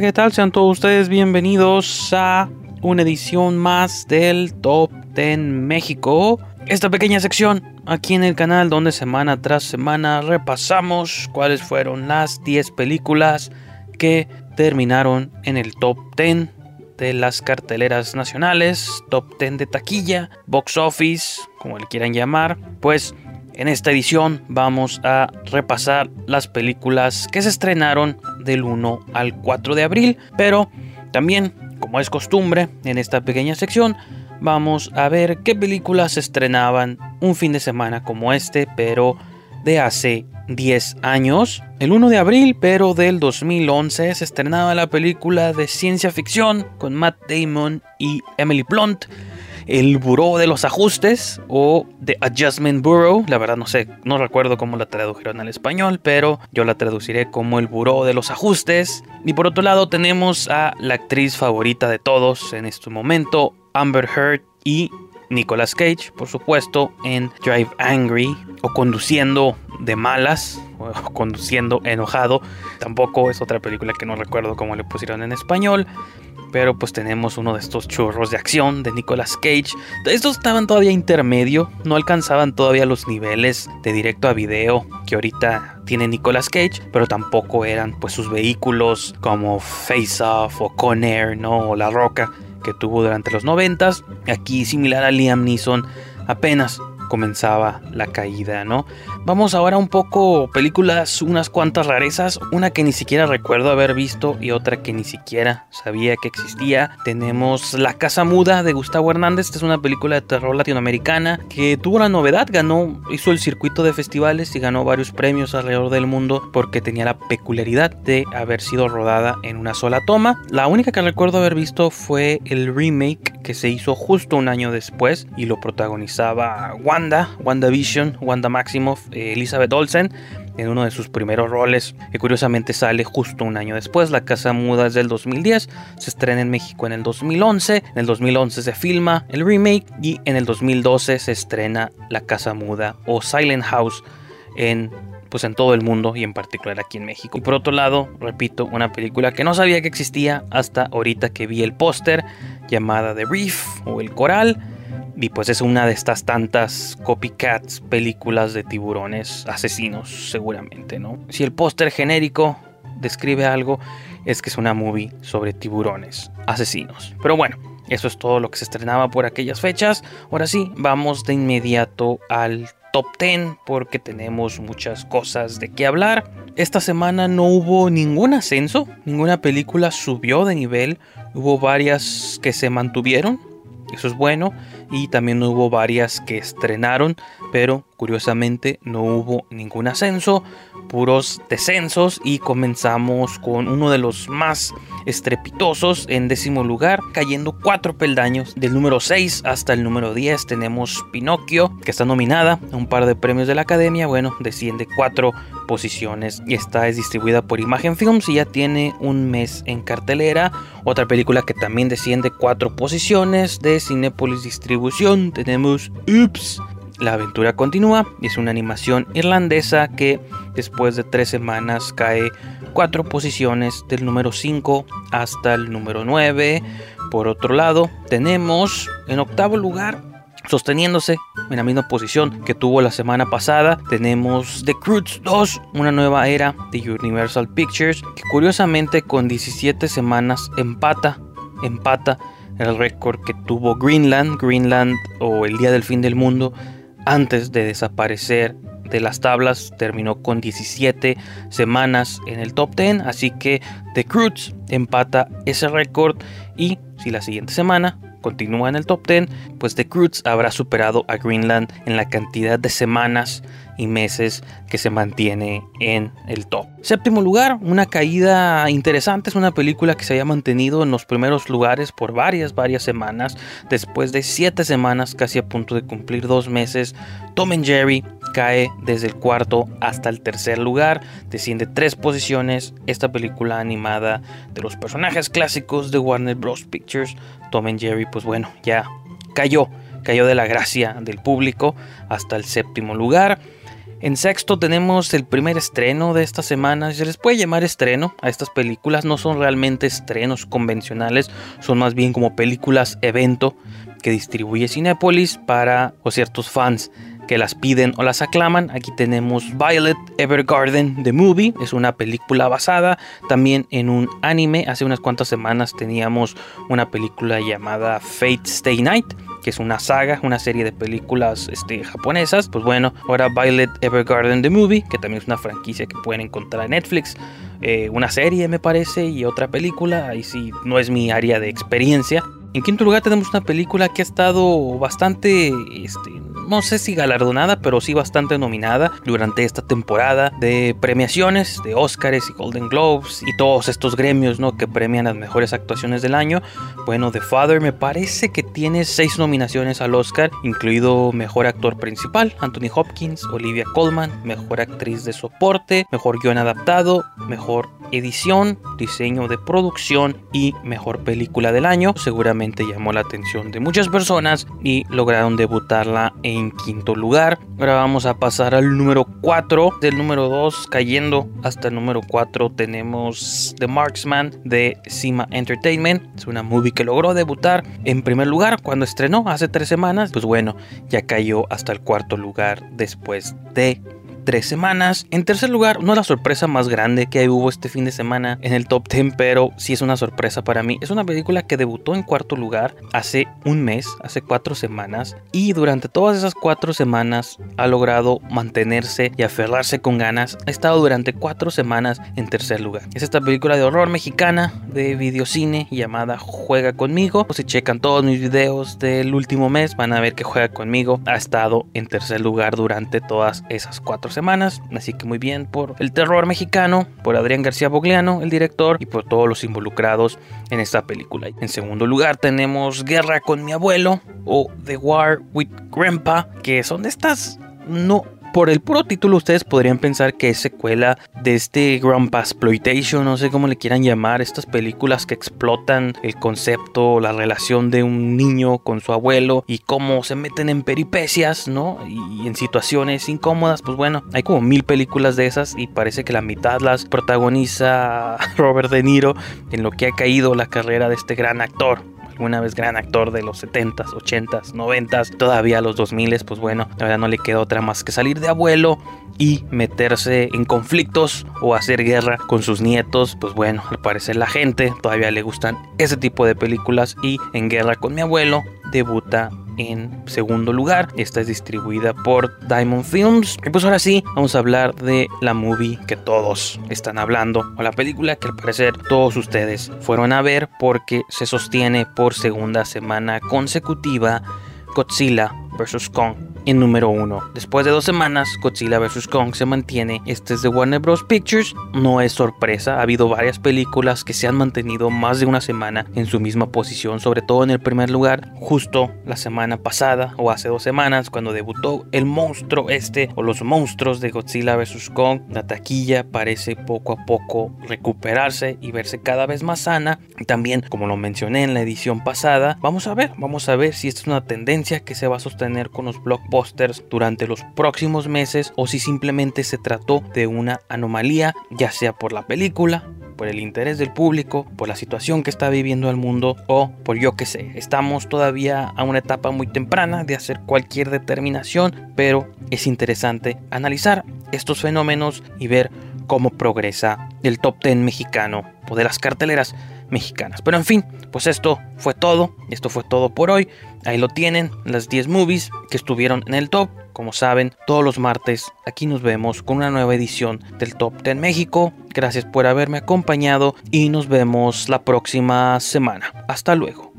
¿qué tal? Sean todos ustedes bienvenidos a una edición más del Top 10 México. Esta pequeña sección aquí en el canal donde semana tras semana repasamos cuáles fueron las 10 películas que terminaron en el Top 10 de las carteleras nacionales, Top 10 de taquilla, box office, como le quieran llamar. Pues en esta edición vamos a repasar las películas que se estrenaron del 1 al 4 de abril, pero también, como es costumbre en esta pequeña sección, vamos a ver qué películas se estrenaban un fin de semana como este, pero de hace 10 años. El 1 de abril, pero del 2011, se estrenaba la película de ciencia ficción con Matt Damon y Emily Blunt el Buró de los Ajustes o The Adjustment Bureau. La verdad no sé, no recuerdo cómo la tradujeron al español, pero yo la traduciré como el Buró de los Ajustes. Y por otro lado tenemos a la actriz favorita de todos en este momento, Amber Heard y Nicolas Cage, por supuesto, en Drive Angry o conduciendo de malas o conduciendo enojado. Tampoco es otra película que no recuerdo cómo le pusieron en español. Pero pues tenemos uno de estos churros de acción de Nicolas Cage. Estos estaban todavía intermedio, no alcanzaban todavía los niveles de directo a video que ahorita tiene Nicolas Cage, pero tampoco eran pues sus vehículos como Face Off o Con Air, ¿no? O La Roca que tuvo durante los 90 Aquí similar a Liam Neeson, apenas comenzaba la caída, ¿no? Vamos ahora un poco películas, unas cuantas rarezas, una que ni siquiera recuerdo haber visto y otra que ni siquiera sabía que existía. Tenemos La Casa Muda de Gustavo Hernández, esta es una película de terror latinoamericana que tuvo una novedad, ganó, hizo el circuito de festivales y ganó varios premios alrededor del mundo porque tenía la peculiaridad de haber sido rodada en una sola toma. La única que recuerdo haber visto fue el remake que se hizo justo un año después y lo protagonizaba Wanda, WandaVision, Wanda Maximoff Elizabeth Olsen en uno de sus primeros roles, que curiosamente sale justo un año después. La Casa Muda es del 2010, se estrena en México en el 2011, en el 2011 se filma el remake y en el 2012 se estrena La Casa Muda o Silent House en pues en todo el mundo y en particular aquí en México. Y por otro lado, repito, una película que no sabía que existía hasta ahorita que vi el póster llamada The Reef o El Coral y pues es una de estas tantas copycats películas de tiburones asesinos, seguramente, ¿no? Si el póster genérico describe algo, es que es una movie sobre tiburones asesinos. Pero bueno, eso es todo lo que se estrenaba por aquellas fechas. Ahora sí, vamos de inmediato al top 10 porque tenemos muchas cosas de qué hablar. Esta semana no hubo ningún ascenso, ninguna película subió de nivel, hubo varias que se mantuvieron, eso es bueno y también hubo varias que estrenaron, pero curiosamente no hubo ningún ascenso, puros descensos y comenzamos con uno de los más estrepitosos en décimo lugar, cayendo cuatro peldaños del número 6 hasta el número 10 tenemos Pinocchio, que está nominada a un par de premios de la Academia, bueno, desciende cuatro posiciones y esta es distribuida por Imagen Films y ya tiene un mes en cartelera. Otra película que también desciende cuatro posiciones de Cinepolis Distribución tenemos Oops. La aventura continúa y es una animación irlandesa que después de tres semanas cae cuatro posiciones del número 5 hasta el número 9. Por otro lado, tenemos en octavo lugar Sosteniéndose en la misma posición que tuvo la semana pasada, tenemos The Croods 2, una nueva era de Universal Pictures, que curiosamente con 17 semanas empata, empata el récord que tuvo Greenland, Greenland o El Día del Fin del Mundo, antes de desaparecer de las tablas, terminó con 17 semanas en el top 10, así que The Croods empata ese récord y si la siguiente semana continúa en el top 10, pues The Croods habrá superado a Greenland en la cantidad de semanas y meses que se mantiene en el top. Séptimo lugar, una caída interesante, es una película que se haya mantenido en los primeros lugares por varias, varias semanas. Después de siete semanas, casi a punto de cumplir dos meses, Tom and Jerry cae desde el cuarto hasta el tercer lugar, desciende tres posiciones. Esta película animada de los personajes clásicos de Warner Bros. Pictures, Tom and Jerry, pues bueno, ya cayó, cayó de la gracia del público hasta el séptimo lugar. En sexto tenemos el primer estreno de esta semana. Se les puede llamar estreno a estas películas. No son realmente estrenos convencionales. Son más bien como películas evento que distribuye Cinepolis para o ciertos fans que las piden o las aclaman. Aquí tenemos Violet Evergarden The Movie. Es una película basada también en un anime. Hace unas cuantas semanas teníamos una película llamada Fate Stay Night que es una saga, una serie de películas este, japonesas. Pues bueno, ahora Violet Evergarden The Movie, que también es una franquicia que pueden encontrar en Netflix. Eh, una serie me parece y otra película, ahí sí no es mi área de experiencia. En quinto lugar tenemos una película que ha estado bastante este, no sé si galardonada, pero sí bastante nominada durante esta temporada de premiaciones de Oscars y Golden Globes y todos estos gremios ¿no? que premian las mejores actuaciones del año. Bueno, The Father me parece que tiene seis nominaciones al Oscar, incluido Mejor Actor Principal, Anthony Hopkins, Olivia Colman, Mejor Actriz de Soporte, Mejor Guión Adaptado, Mejor Edición, Diseño de Producción y Mejor Película del Año. Seguramente llamó la atención de muchas personas y lograron debutarla en quinto lugar. Ahora vamos a pasar al número 4. Del número 2 cayendo hasta el número 4 tenemos The Marksman de Cima Entertainment. Es una movie que logró debutar en primer lugar cuando estrenó hace tres semanas. Pues bueno, ya cayó hasta el cuarto lugar después de tres semanas. En tercer lugar, no es la sorpresa más grande que hubo este fin de semana en el top 10, pero sí es una sorpresa para mí. Es una película que debutó en cuarto lugar hace un mes, hace cuatro semanas, y durante todas esas cuatro semanas ha logrado mantenerse y aferrarse con ganas. Ha estado durante cuatro semanas en tercer lugar. Es esta película de horror mexicana de videocine llamada Juega conmigo. Si checan todos mis videos del último mes, van a ver que Juega conmigo ha estado en tercer lugar durante todas esas cuatro semanas. Así que muy bien por el terror mexicano, por Adrián García Bogliano, el director, y por todos los involucrados en esta película. En segundo lugar tenemos Guerra con mi abuelo o The War with Grandpa, que son de estas no por el puro título ustedes podrían pensar que es secuela de este Grandpa Exploitation, no sé cómo le quieran llamar, estas películas que explotan el concepto, la relación de un niño con su abuelo y cómo se meten en peripecias, ¿no? Y en situaciones incómodas, pues bueno, hay como mil películas de esas y parece que la mitad las protagoniza Robert De Niro en lo que ha caído la carrera de este gran actor una vez gran actor de los 70s, 80s, 90s, todavía los 2000s, pues bueno, la verdad no le queda otra más que salir de abuelo y meterse en conflictos o hacer guerra con sus nietos. Pues bueno, al parecer la gente todavía le gustan ese tipo de películas y en Guerra con mi abuelo debuta en segundo lugar. Esta es distribuida por Diamond Films. Y pues ahora sí, vamos a hablar de la movie que todos están hablando, o la película que al parecer todos ustedes fueron a ver porque se sostiene por segunda semana consecutiva Godzilla vs. Kong en número 1. Después de dos semanas, Godzilla vs. Kong se mantiene. Este es de Warner Bros. Pictures. No es sorpresa, ha habido varias películas que se han mantenido más de una semana en su misma posición, sobre todo en el primer lugar, justo la semana pasada o hace dos semanas, cuando debutó el monstruo este o los monstruos de Godzilla vs. Kong. La taquilla parece poco a poco recuperarse y verse cada vez más sana. También, como lo mencioné en la edición pasada, vamos a ver, vamos a ver si esta es una tendencia que se va a sostener con los blockbusters durante los próximos meses o si simplemente se trató de una anomalía, ya sea por la película, por el interés del público, por la situación que está viviendo el mundo o por yo que sé. Estamos todavía a una etapa muy temprana de hacer cualquier determinación, pero es interesante analizar estos fenómenos y ver cómo progresa el top 10 mexicano o de las carteleras mexicanas. Pero en fin, pues esto fue todo, esto fue todo por hoy. Ahí lo tienen, las 10 movies que estuvieron en el top. Como saben, todos los martes aquí nos vemos con una nueva edición del Top 10 México. Gracias por haberme acompañado y nos vemos la próxima semana. Hasta luego.